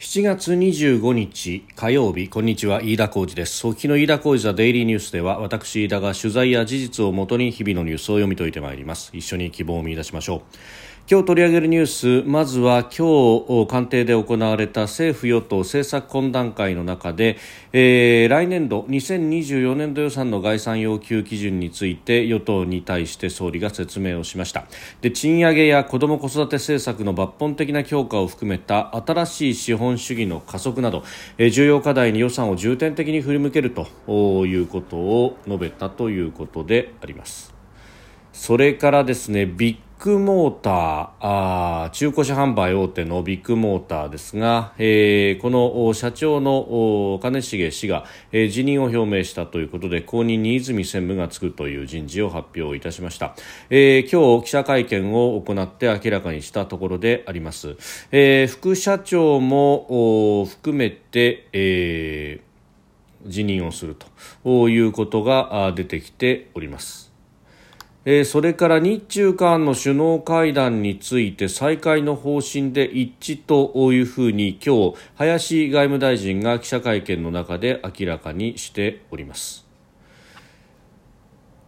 7月25日火曜日。こんにちは。飯田浩二です。お聞きの飯田浩二ザデイリーニュースでは私飯田が取材や事実をもとに日々のニュースを読み解いてまいります。一緒に希望を見出しましょう。今日取り上げるニュースまずは今日官邸で行われた政府与党政策懇談会の中で、えー、来年度2024年度予算の概算要求基準について与党に対して総理が説明をしました。で賃上げや子ども子育て政策の抜本的な強化を含めた新しい資本主義の加速など、えー、重要課題に予算を重点的に振り向けるということを述べたということであります。それからですねビッグモーターあ中古車販売大手のビッグモーターですが、えー、この社長の兼重氏が、えー、辞任を表明したということで後任に泉専務がつくという人事を発表いたしました、えー、今日記者会見を行って明らかにしたところであります、えー、副社長も含めて、えー、辞任をするということが出てきております。えー、それから日中韓の首脳会談について再開の方針で一致というふうに今日林外務大臣が記者会見の中で明らかにしております。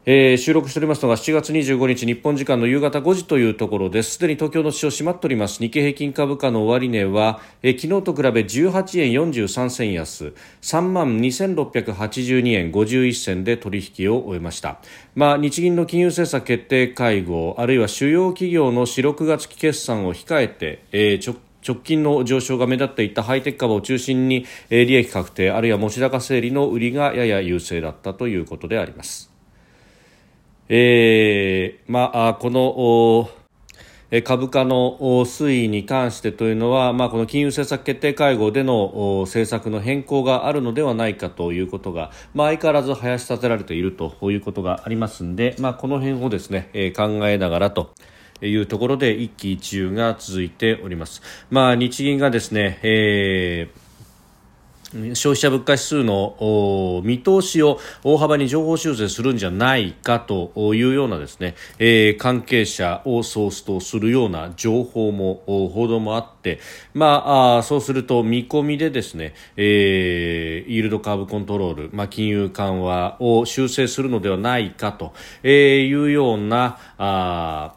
えー、収録しておりますのが7月25日日本時間の夕方5時というところです。すでに東京の市場閉まっております。日経平均株価の終値は、えー、昨日と比べ18円43銭安。3万2682円51銭で取引を終えました、まあ、日銀の金融政策決定会合あるいは主要企業の4、6月期決算を控えて、えー、直直近の上昇が目立っていたハイテク株を中心に、利益確定あるいは持ち高整理の売りがやや優勢だったということであります。えー、まあ、この株価の推移に関してというのは、まあ、この金融政策決定会合での政策の変更があるのではないかということが、まあ、相変わらず林立てられているということがありますので、まあ、この辺をですね、考えながらと。いうところで一喜一憂が続いております。まあ、日銀がですね、えー消費者物価指数の見通しを大幅に情報修正するんじゃないかというようなですね、えー、関係者をソースとするような情報も報道もあって、まあ、そうすると見込みでですね、えー、イールドカーブコントロール、まあ、金融緩和を修正するのではないかというようなあ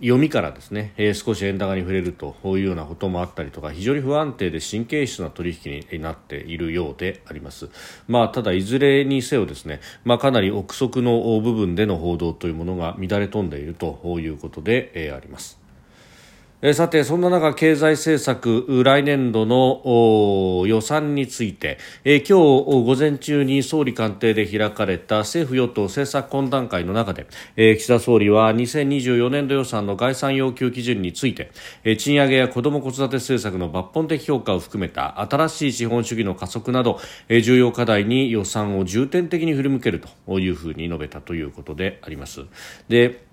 読みからですね、えー、少し円高に触れるというようなこともあったりとか非常に不安定で神経質な取引になっているようであります、まあ、ただいずれにせよですね、まあ、かなり憶測の部分での報道というものが乱れ飛んでいるということで、えー、あります。えさて、そんな中、経済政策、来年度の予算について、え今日午前中に総理官邸で開かれた政府与党政策懇談会の中で、え岸田総理は2024年度予算の概算要求基準について、え賃上げや子ども子育て政策の抜本的評価を含めた新しい資本主義の加速など、え重要課題に予算を重点的に振り向けるというふうに述べたということであります。で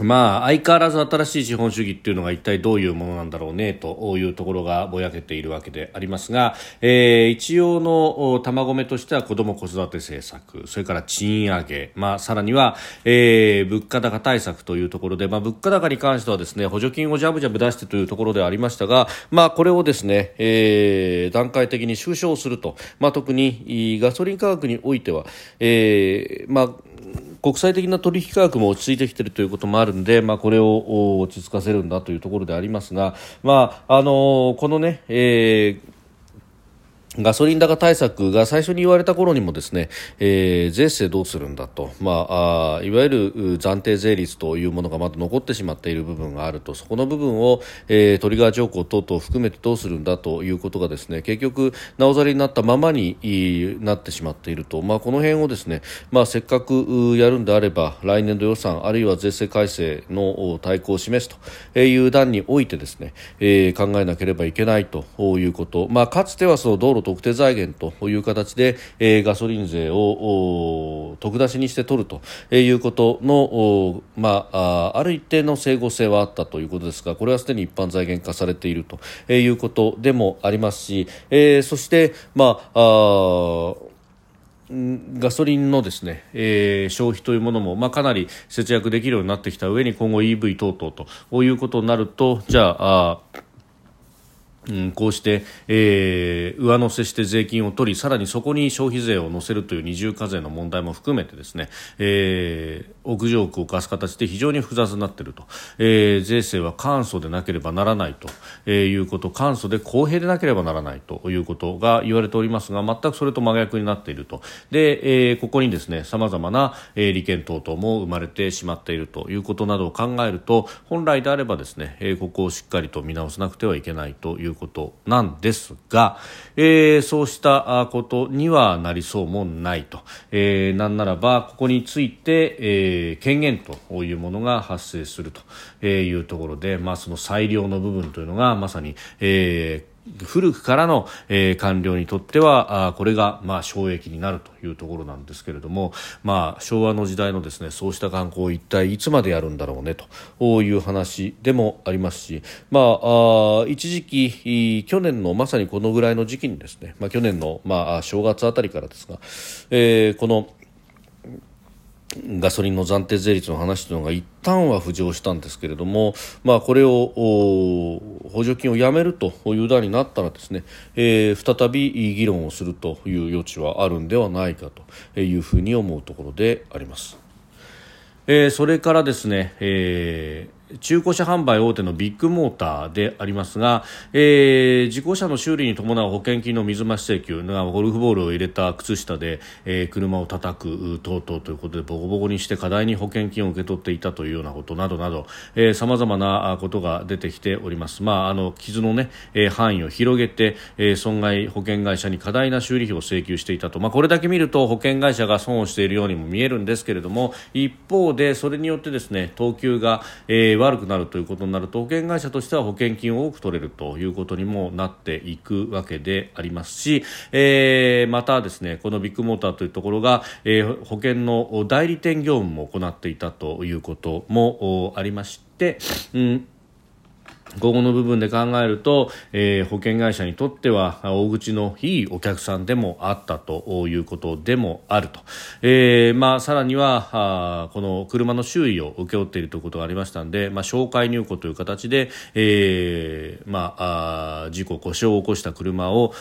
まあ、相変わらず新しい資本主義っていうのが一体どういうものなんだろうねというところがぼやけているわけでありますが、えー、一応の卵目としては子ども子育て政策それから賃上げ、まあ、さらには、えー、物価高対策というところで、まあ、物価高に関してはですね補助金をジャブジャブ出してというところではありましたが、まあ、これをですね、えー、段階的に縮小すると、まあ、特にガソリン価格においては、えーまあ国際的な取引価格も落ち着いてきているということもあるので、まあ、これを落ち着かせるんだというところでありますが、まああのこのね、えーガソリン高対策が最初に言われた頃にもですね、えー、税制どうするんだと、まあ、あいわゆる暫定税率というものがまだ残ってしまっている部分があると。そこの部分を、えー、トリガー条項等々含めてどうするんだということがですね結局なおざりになったままになってしまっていると、まあ、この辺をですね、まあ、せっかくやるんであれば来年度予算あるいは税制改正の対抗を示すという段においてですね、えー、考えなければいけないということ、まあ、かつてはその道路特定財源という形で、えー、ガソリン税を特出しにして取るということの、まあ、ある一定の整合性はあったということですがこれはすでに一般財源化されているということでもありますし、えー、そして、まああガソリンのですね、えー、消費というものも、まあ、かなり節約できるようになってきた上に今後 EV 等々ということになるとじゃあうん、こうして、えー、上乗せして税金を取りさらにそこに消費税を乗せるという二重課税の問題も含めてですね、えー、屋上区を貸す形で非常に複雑になっていると、えー、税制は簡素でなければならないと、えー、いうこと。簡素で公平でなければならないということが言われておりますが全くそれと真逆になっていると。で、えー、ここにですねさまざまな、えー、利権等々も生まれてしまっているということなどを考えると本来であればですね、えー、ここをしっかりと見直さなくてはいけないということなんですが、えー、そうしたことにはなりそうもないと、えー、なんならばここについて、えー、権限というものが発生するというところで、まあ、その裁量の部分というのがまさに、えー古くからの、えー、官僚にとってはあこれが、まあ、懲役になるというところなんですけれども、まあ、昭和の時代のですねそうした観光を一体いつまでやるんだろうねという話でもありますし、まあ、あ一時期去年のまさにこのぐらいの時期にですね、まあ、去年の、まあ、正月あたりからですが、えー、このガソリンの暫定税率の話というのが一旦は浮上したんですけれども、まあ、これを補助金をやめるという段になったらですね、えー、再び議論をするという余地はあるんではないかというふうに思うところであります。えー、それからですね、えー中古車販売大手のビッグモーターでありますが、えー、事故車の修理に伴う保険金の水増し請求ゴルフボールを入れた靴下で、えー、車を叩く等々ということでボコボコにして過大に保険金を受け取っていたというようなことなどなどさまざまなことが出てきております、まあ、あの傷の、ね、範囲を広げて、えー、損害保険会社に過大な修理費を請求していたと、まあ、これだけ見ると保険会社が損をしているようにも見えるんですけれども一方でそれによってですね等級が、えー悪くなるということになると保険会社としては保険金を多く取れるということにもなっていくわけでありますし、えー、またですねこのビッグモーターというところが、えー、保険の代理店業務も行っていたということもありまして、うんここの部分で考えると、えー、保険会社にとっては大口のいいお客さんでもあったということでもあると、えーまあ、さらにはあこの車の周囲を請け負っているということがありましたので、まあ、紹介入庫という形で、えーまあ、あ事故故障を起こした車を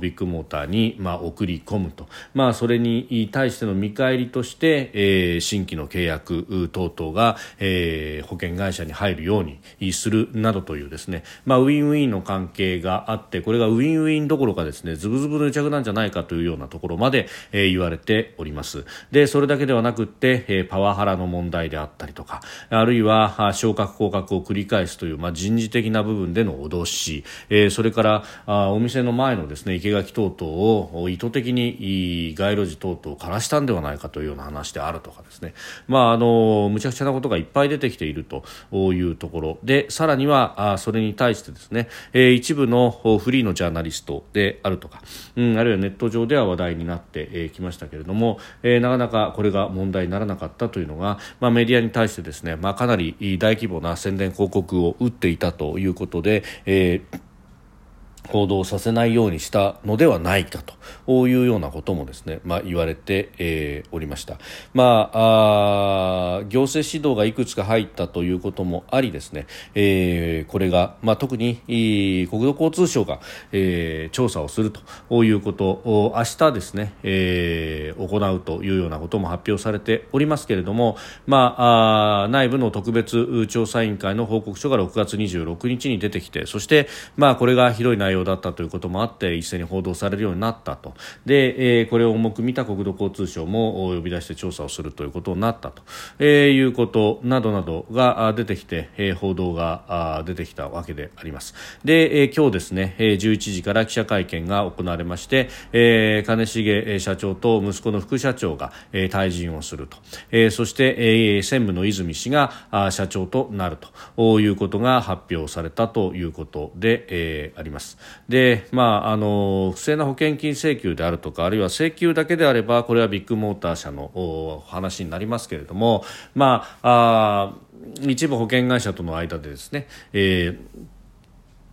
ビッグモーターに、まあ、送り込むと、まあ、それに対しての見返りとして、えー、新規の契約等々が、えー、保険会社に入るようにするなどというですね、まあ、ウィンウィンの関係があってこれがウィンウィンどころかですねズブズブの癒着なんじゃないかというようなところまで、えー、言われております。でそれだけではなくて、えー、パワハラの問題であったりとかあるいは昇格降格を繰り返すという、まあ、人事的な部分での脅し、えー、それからあお店の前のですね生垣等々を意図的に街路樹等々を枯らしたんではないかというような話であるとかですね。まああのむちゃくちゃなことがいっぱい出てきているというところ。でさらにはあそれに対してですね、えー、一部のフリーのジャーナリストであるとか、うん、あるいはネット上では話題になってき、えー、ましたけれども、えー、なかなかこれが問題にならなかったというのが、まあ、メディアに対してですね、まあ、かなり大規模な宣伝広告を打っていたということで、えー行動させないようにしたのではないかというようなこともですね、まあ、言われて、えー、おりました、まあ、あ行政指導がいくつか入ったということもありですね、えー、これが、まあ、特に国土交通省が、えー、調査をするということを明日ですね、えー、行うというようなことも発表されておりますけれども、まあ、あ内部の特別調査委員会の報告書が6月26日に出てきてそして、まあ、これが広い内容だったということもあって一斉に報道されるようになったと。で、えー、これを重く見た国土交通省も呼び出して調査をするということになったと、えー、いうことなどなどが出てきて、えー、報道が出てきたわけであります。で、えー、今日ですね11時から記者会見が行われまして、えー、金重社長と息子の副社長が、えー、退陣をすると、えー、そして、えー、専務の泉氏があ社長となると。いうことが発表されたということで、えー、あります。で、まあ、あの不正な保険金請求であるとかあるいは請求だけであればこれはビッグモーター社の話になりますけれども、まあ、あ一部保険会社との間でですね、えー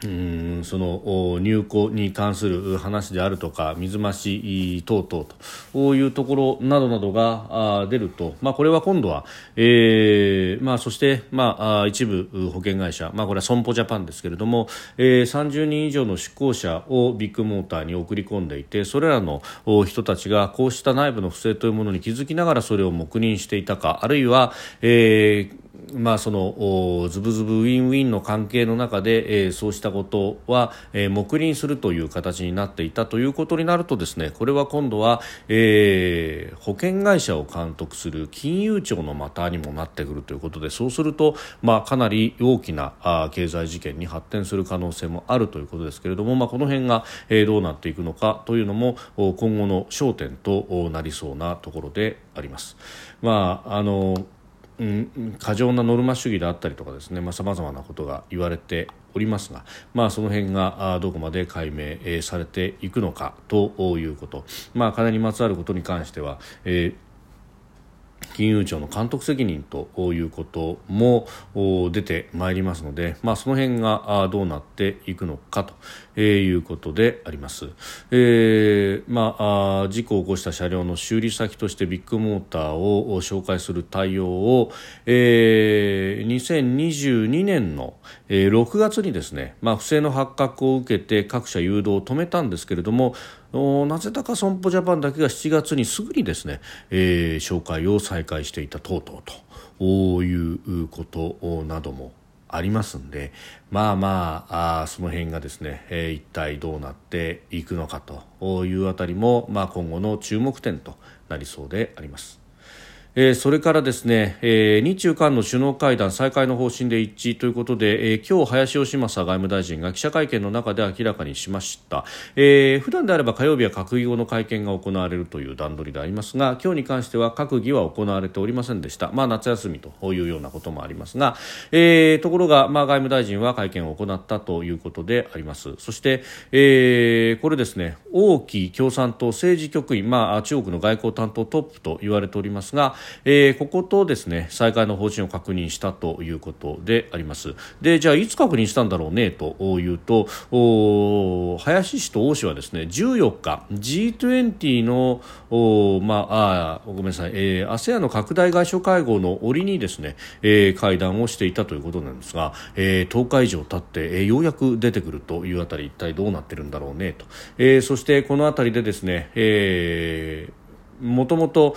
うんその入庫に関する話であるとか水増し等々というところなどなどが出ると、まあ、これは今度は、えーまあ、そして、まあ、一部保険会社、まあ、これは損保ジャパンですけれども、えー、30人以上の出向者をビッグモーターに送り込んでいてそれらの人たちがこうした内部の不正というものに気づきながらそれを黙認していたかあるいは、えーまあ、そのズブズブウィンウィンの関係の中で、えー、そうしたことは、えー、黙認するという形になっていたということになるとですねこれは今度は、えー、保険会社を監督する金融庁の股にもなってくるということでそうすると、まあ、かなり大きなあ経済事件に発展する可能性もあるということですけれども、まあ、この辺が、えー、どうなっていくのかというのも今後の焦点となりそうなところであります。まああのうん、過剰なノルマ主義であったりとかですねさまざ、まなことが言われておりますが、まあ、その辺がどこまで解明されていくのかということ、まあ、金にまつわることに関しては、えー金融庁の監督責任ということも出てまいりますので、まあ、その辺がどうなっていくのかということであります、えーまあ、事故を起こした車両の修理先としてビッグモーターを紹介する対応を、えー、2022年の6月にですね、まあ、不正の発覚を受けて各社誘導を止めたんですけれどもなぜだか損保ジャパンだけが7月にすぐにですね、えー、紹介を再開していた等々ということなどもありますんでまあまああその辺がですね、えー、一体どうなっていくのかというあたりも、まあ、今後の注目点となりそうであります。えー、それからですね、えー、日中韓の首脳会談再開の方針で一致ということで、えー、今日林芳正外務大臣が記者会見の中で明らかにしました、えー、普段であれば火曜日は閣議後の会見が行われるという段取りでありますが今日に関しては閣議は行われておりませんでした、まあ、夏休みというようなこともありますが、えー、ところが、まあ、外務大臣は会見を行ったということであります。そして、えー、これですね王毅共産党政治局員、まあ、中国の外交担当トップと言われておりますがえー、こことですね再開の方針を確認したということであります。でじゃあいつ確認したんだろうねというと林氏と王氏はですね14日 G20 のまあ、あごめんなさい、えー、ASEAN の拡大外相会合の折にですね、えー、会談をしていたということなんですが、えー、10日以上経って、えー、ようやく出てくるというあたり一体どうなってるんだろうねと、えー、そしてこのあたりでですね、えーもともと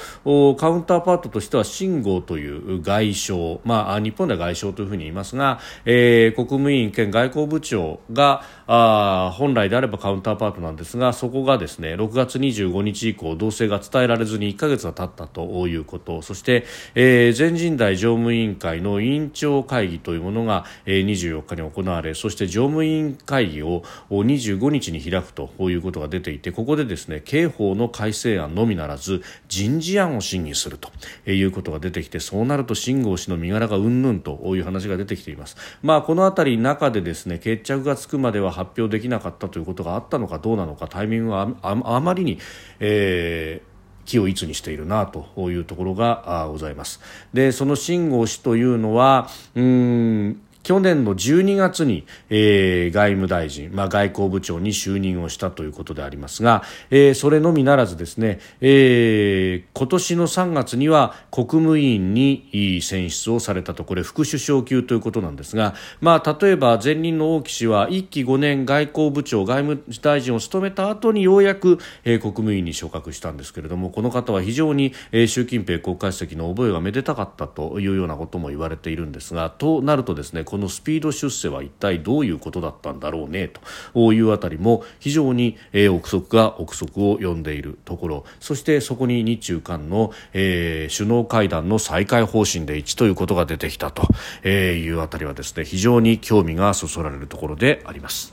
カウンターパートとしては秦剛という外相、まあ、日本では外相というふうに言いますが、えー、国務委員兼外交部長があ本来であればカウンターパートなんですがそこがですね6月25日以降動静が伝えられずに1ヶ月が経ったということ。そして、えー、全人代常務委員会の委員長会議というものが、えー、24日に行われそして常務委員会議を25日に開くということが出ていてここでですね刑法の改正案のみならず人事案を審議するということが出てきてそうなると秦剛氏の身柄がうんぬんという話が出てきています。まあ、この辺り中でですね決着がつくまでは発表できなかったということがあったのかどうなのかタイミングはあまりに、えー気をいつにしているなというところがございます。で、その秦剛氏というのは、うん、去年の12月に、えー、外務大臣、まあ、外交部長に就任をしたということでありますが、えー、それのみならずですね、えー、今年の3月には国務委員に選出をされたと。これ副首相級ということなんですが、まあ、例えば前任の王毅氏は1期5年外交部長外務大臣を務めた後にようやく、えー、国務委員に昇格したんですけれどもこの方は非常に、えー、習近平国家主席の覚えがめでたかったというようなことも言われているんですがとなるとですねこのスピード出世は一体どういうことだったんだろうねというあたりも非常に、えー、憶測が憶測を呼んでいるところそしてそこに日中韓の、えー、首脳会談の再開方針で一致ということが出てきたというあたりはですね非常に興味がそそられるところであります。